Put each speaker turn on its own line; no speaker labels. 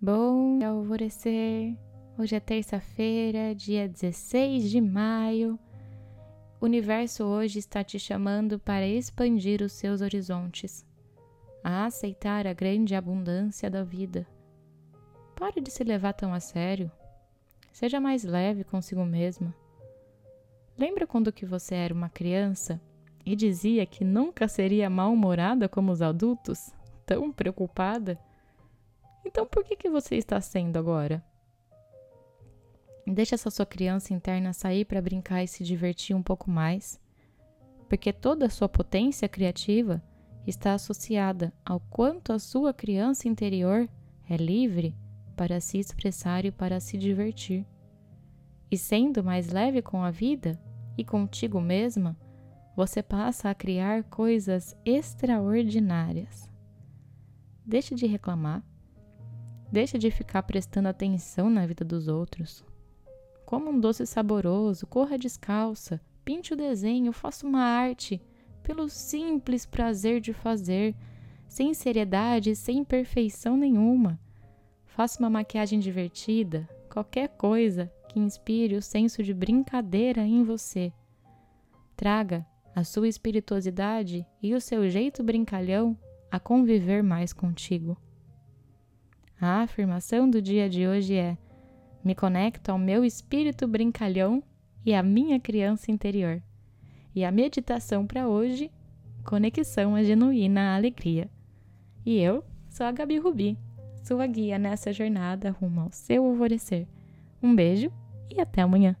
Bom alvorecer. Hoje é terça-feira, dia 16 de maio. O universo hoje está te chamando para expandir os seus horizontes, a aceitar a grande abundância da vida. Pare de se levar tão a sério. Seja mais leve consigo mesma. Lembra quando que você era uma criança e dizia que nunca seria mal-humorada como os adultos? Tão preocupada? Então por que, que você está sendo agora? Deixa essa sua criança interna sair para brincar e se divertir um pouco mais, porque toda a sua potência criativa está associada ao quanto a sua criança interior é livre para se expressar e para se divertir. E sendo mais leve com a vida e contigo mesma, você passa a criar coisas extraordinárias. Deixe de reclamar Deixa de ficar prestando atenção na vida dos outros. Coma um doce saboroso, corra descalça, pinte o desenho, faça uma arte, pelo simples prazer de fazer, sem seriedade sem perfeição nenhuma. Faça uma maquiagem divertida, qualquer coisa que inspire o senso de brincadeira em você. Traga a sua espirituosidade e o seu jeito brincalhão a conviver mais contigo. A afirmação do dia de hoje é: me conecto ao meu espírito brincalhão e à minha criança interior. E a meditação para hoje, conexão à genuína alegria. E eu sou a Gabi Rubi, sua guia nessa jornada rumo ao seu alvorecer. Um beijo e até amanhã.